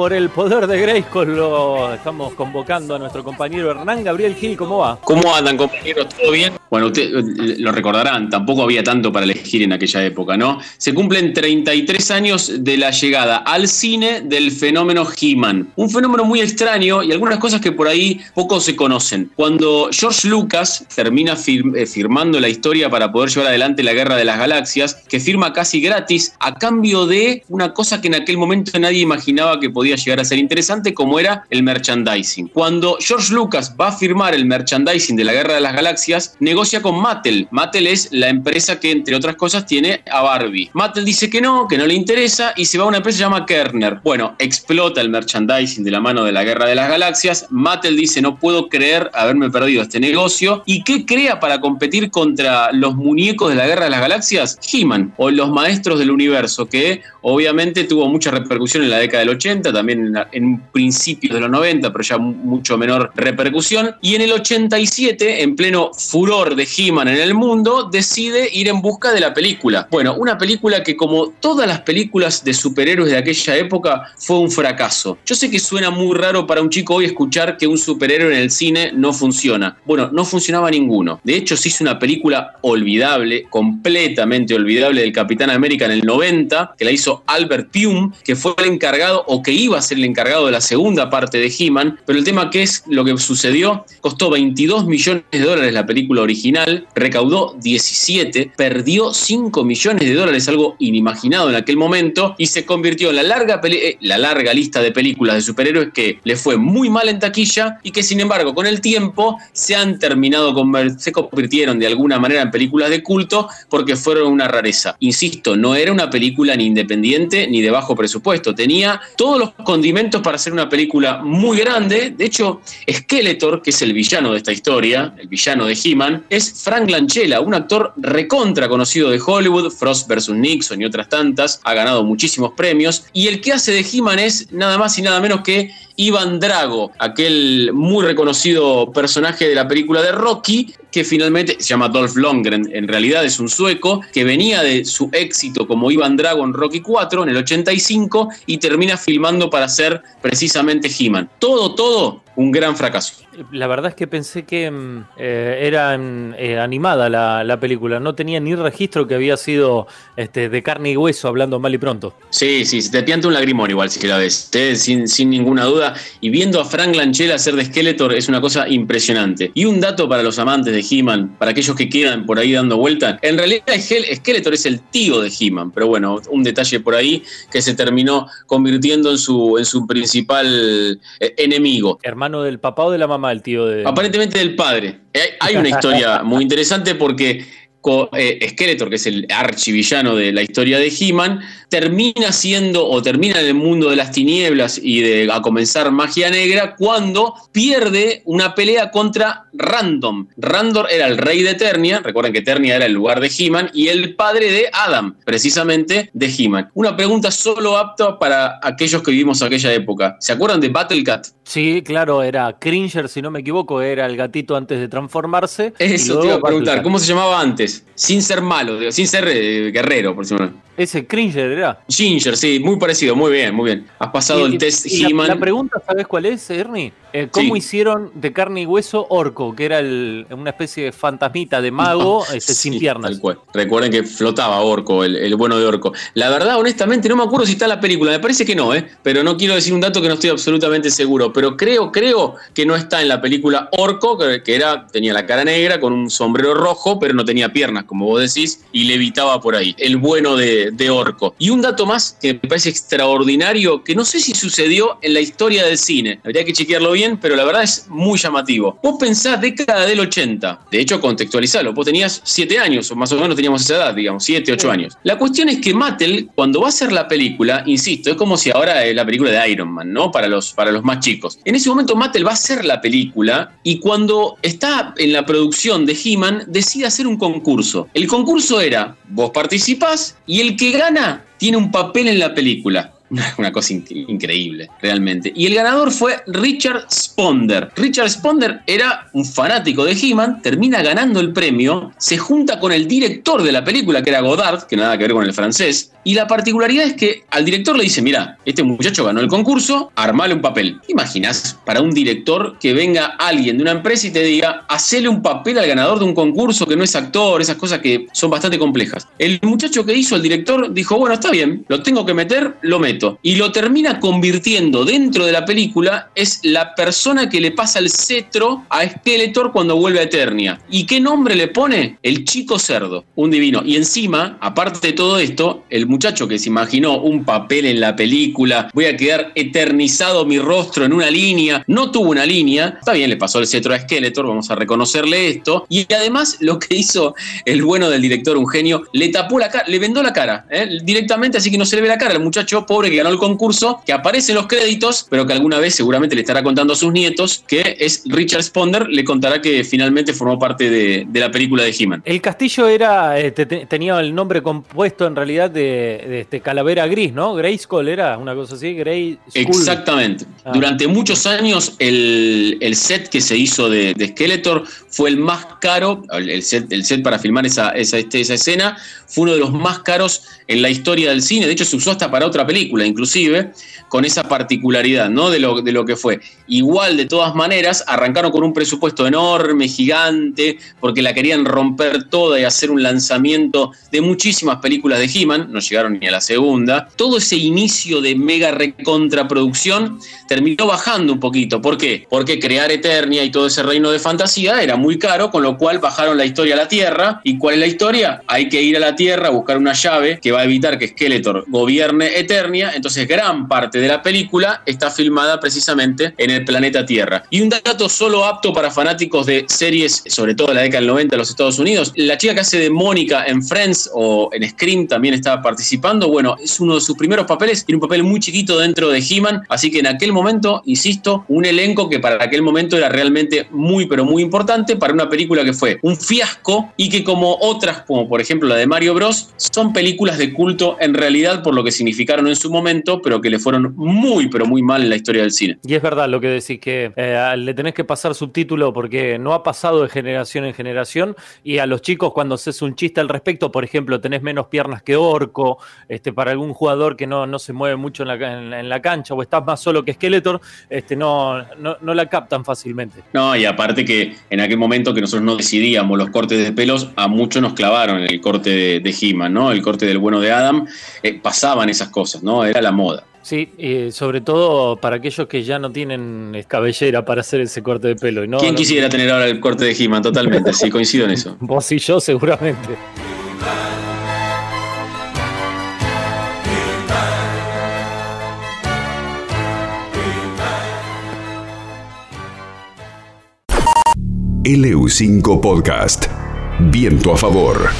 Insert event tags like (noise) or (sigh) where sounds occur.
Por el poder de Grayskull lo estamos convocando a nuestro compañero Hernán Gabriel Gil. ¿Cómo va? ¿Cómo andan, compañeros? ¿Todo bien? Bueno, ustedes lo recordarán, tampoco había tanto para elegir en aquella época, ¿no? Se cumplen 33 años de la llegada al cine del fenómeno He-Man. Un fenómeno muy extraño y algunas cosas que por ahí poco se conocen. Cuando George Lucas termina eh, firmando la historia para poder llevar adelante la Guerra de las Galaxias, que firma casi gratis a cambio de una cosa que en aquel momento nadie imaginaba que podía llegar a ser interesante, como era el merchandising. Cuando George Lucas va a firmar el merchandising de la Guerra de las Galaxias, negocia con Mattel. Mattel es la empresa que, entre otras cosas, tiene a Barbie. Mattel dice que no, que no le interesa y se va a una empresa que se llama Kerner. Bueno, explota el merchandising de la mano de la Guerra de las Galaxias. Mattel dice, no puedo creer haberme perdido este negocio. ¿Y qué crea para competir contra los muñecos de la Guerra de las Galaxias? He-Man o los maestros del universo, que obviamente tuvo mucha repercusión en la década del 80, también en, principios de los 90, pero ya mucho menor repercusión. Y en el 87, en pleno furor de He-Man en el mundo, decide ir en busca de la película. Bueno, una película que como todas las películas de superhéroes de aquella época fue un fracaso. Yo sé que suena muy raro para un chico hoy escuchar que un superhéroe en el cine no funciona. Bueno, no funcionaba ninguno. De hecho, se hizo una película olvidable, completamente olvidable del Capitán América en el 90, que la hizo Albert Pume, que fue el encargado o que iba iba a ser el encargado de la segunda parte de He-Man, pero el tema que es lo que sucedió, costó 22 millones de dólares la película original, recaudó 17, perdió 5 millones de dólares, algo inimaginado en aquel momento, y se convirtió en la larga, eh, la larga lista de películas de superhéroes que le fue muy mal en taquilla y que sin embargo con el tiempo se han terminado, se convirtieron de alguna manera en películas de culto porque fueron una rareza. Insisto, no era una película ni independiente ni de bajo presupuesto, tenía todos los condimentos para hacer una película muy grande. De hecho, Skeletor, que es el villano de esta historia, el villano de He-Man, es Frank Lanchella, un actor recontra conocido de Hollywood, Frost vs. Nixon y otras tantas, ha ganado muchísimos premios. Y el que hace de He-Man es nada más y nada menos que Ivan Drago, aquel muy reconocido personaje de la película de Rocky, que finalmente se llama Dolph Lundgren, en realidad es un sueco que venía de su éxito como Ivan Drago en Rocky 4 en el 85 y termina filmando para ser precisamente He-Man. Todo, todo un gran fracaso. La verdad es que pensé que mm, eh, era mm, eh, animada la, película, no tenía ni registro que había sido este, de carne y hueso, hablando mal y pronto. Sí, sí, te pianta un lagrimón igual si la ves, ¿eh? sin, sin, ninguna duda. Y viendo a Frank Lanchella hacer de Skeletor es una cosa impresionante. Y un dato para los amantes de He-Man, para aquellos que quieran por ahí dando vuelta, en realidad Skeletor es el tío de He-Man, pero bueno, un detalle por ahí que se terminó convirtiendo en su, en su principal enemigo. Hermano del papá o de la mamá, el tío de. Aparentemente del padre. Hay una historia (laughs) muy interesante porque eh, Skeletor, que es el archivillano de la historia de He-Man, termina siendo o termina en el mundo de las tinieblas y de a comenzar magia negra cuando pierde una pelea contra Random. Random era el rey de Eternia, recuerden que Eternia era el lugar de He-Man, y el padre de Adam, precisamente de He-Man. Una pregunta solo apta para aquellos que vivimos aquella época. ¿Se acuerdan de Battle Cat? Sí, claro, era Cringer, si no me equivoco, era el gatito antes de transformarse. Eso te iba a preguntar, ¿cómo se llamaba antes? Sin ser malo, sin ser eh, guerrero, por si no. Ese Cringer era. Ginger, sí, muy parecido, muy bien, muy bien. Has pasado el test He-Man. La, pregunta, ¿sabes cuál es, Ernie? Eh, ¿Cómo hicieron de carne y hueso Orco, que era una especie de fantasmita de mago este, sin piernas? Recuerden que flotaba Orco, el, bueno de Orco. La verdad, honestamente, no me acuerdo si está en la película. Me parece que no, ¿eh? Pero no quiero decir un dato que no estoy absolutamente seguro. Pero creo, creo que no está en la película Orco, que, era, tenía la cara negra con un sombrero rojo, pero no tenía piernas, como vos decís, y levitaba por ahí. El bueno de, de Orco. Y un dato más que me parece extraordinario, que no sé si sucedió en la historia del cine. Habría que chequearlo bien pero la verdad es muy llamativo. Vos pensás década del 80, de hecho contextualizalo, vos tenías 7 años, o más o menos teníamos esa edad, digamos, 7, 8 años. La cuestión es que Mattel, cuando va a hacer la película, insisto, es como si ahora es la película de Iron Man, ¿no? Para los, para los más chicos. En ese momento Mattel va a hacer la película y cuando está en la producción de He-Man decide hacer un concurso. El concurso era, vos participás y el que gana tiene un papel en la película. Una cosa increíble, realmente. Y el ganador fue Richard Sponder. Richard Sponder era un fanático de He-Man, termina ganando el premio, se junta con el director de la película, que era Godard, que nada que ver con el francés, y la particularidad es que al director le dice, mira, este muchacho ganó el concurso, armale un papel. imaginas para un director que venga alguien de una empresa y te diga, hacele un papel al ganador de un concurso que no es actor, esas cosas que son bastante complejas? El muchacho que hizo el director dijo, bueno, está bien, lo tengo que meter, lo meto. Y lo termina convirtiendo dentro de la película, es la persona que le pasa el cetro a Skeletor cuando vuelve a Eternia. ¿Y qué nombre le pone? El chico cerdo, un divino. Y encima, aparte de todo esto, el muchacho que se imaginó un papel en la película, voy a quedar eternizado mi rostro en una línea, no tuvo una línea, está bien, le pasó el cetro a Skeletor, vamos a reconocerle esto, y además lo que hizo el bueno del director, un genio, le tapó la cara, le vendó la cara, ¿eh? directamente, así que no se le ve la cara al muchacho pobre que ganó el concurso, que aparece en los créditos, pero que alguna vez seguramente le estará contando a sus nietos, que es Richard Sponder, le contará que finalmente formó parte de, la película de He-Man. El castillo era, eh, tenía el nombre compuesto en realidad de de, este Calavera Gris, ¿no? Grayskull era una cosa así, Grey Exactamente. Ah. Durante muchos años el, set que se hizo de, Skeletor fue el más caro, el set, el set para filmar esa, esa, este, esa escena fue uno de los más caros en la historia del cine, de hecho se usó hasta para otra película inclusive, con esa particularidad, ¿no? De lo, de lo que fue. Igual, de todas maneras, arrancaron con un presupuesto enorme, gigante, porque la querían romper toda y hacer un lanzamiento de muchísimas películas de He-Man, no llegaron ni a la segunda. Todo ese inicio de mega recontraproducción terminó bajando un poquito. ¿Por qué? Porque crear Eternia y todo ese reino de fantasía era muy caro, con lo cual bajaron la historia a la Tierra. ¿Y cuál es la historia? Hay que ir a la Tierra, buscar una llave que va a evitar que Skeletor gobierne Eternia. Entonces, gran parte de la película está filmada precisamente en el planeta Tierra. Y un dato solo apto para fanáticos de series, sobre todo de la década del 90 de los Estados Unidos, la chica que hace de Mónica en Friends o en Scream también estaba participando. Bueno, es uno de sus primeros papeles, tiene un papel muy chiquito dentro de He-Man, así que en aquel momento, insisto, un elenco que para aquel momento era realmente muy, pero muy importante para una película que fue un fiasco y que como otras, como por ejemplo la de Mario Bros, son películas de culto en realidad por lo que significaron en su momento, pero que le fueron muy, pero muy mal en la historia del cine. Y es verdad lo que decís, que eh, le tenés que pasar subtítulo porque no ha pasado de generación en generación y a los chicos cuando haces un chiste al respecto, por ejemplo, tenés menos piernas que Orco, este, para algún jugador que no, no se mueve mucho en la, en, la cancha o estás más solo que Skeletor, este, no, no, la captan fácilmente. No, y aparte que en aquel momento que nosotros no decidíamos los cortes de pelos, a muchos nos clavaron el corte de, de He-Man, ¿no? El corte del bueno de Adam, eh, pasaban esas cosas, ¿no? Era la moda. Sí, y sobre todo para aquellos que ya no tienen cabellera para hacer ese corte de pelo. no, ¿Quién quisiera tener ahora el corte de He-Man? Totalmente, sí, coincido en eso. (laughs) Vos y yo seguramente. LU5 Podcast. Viento a favor.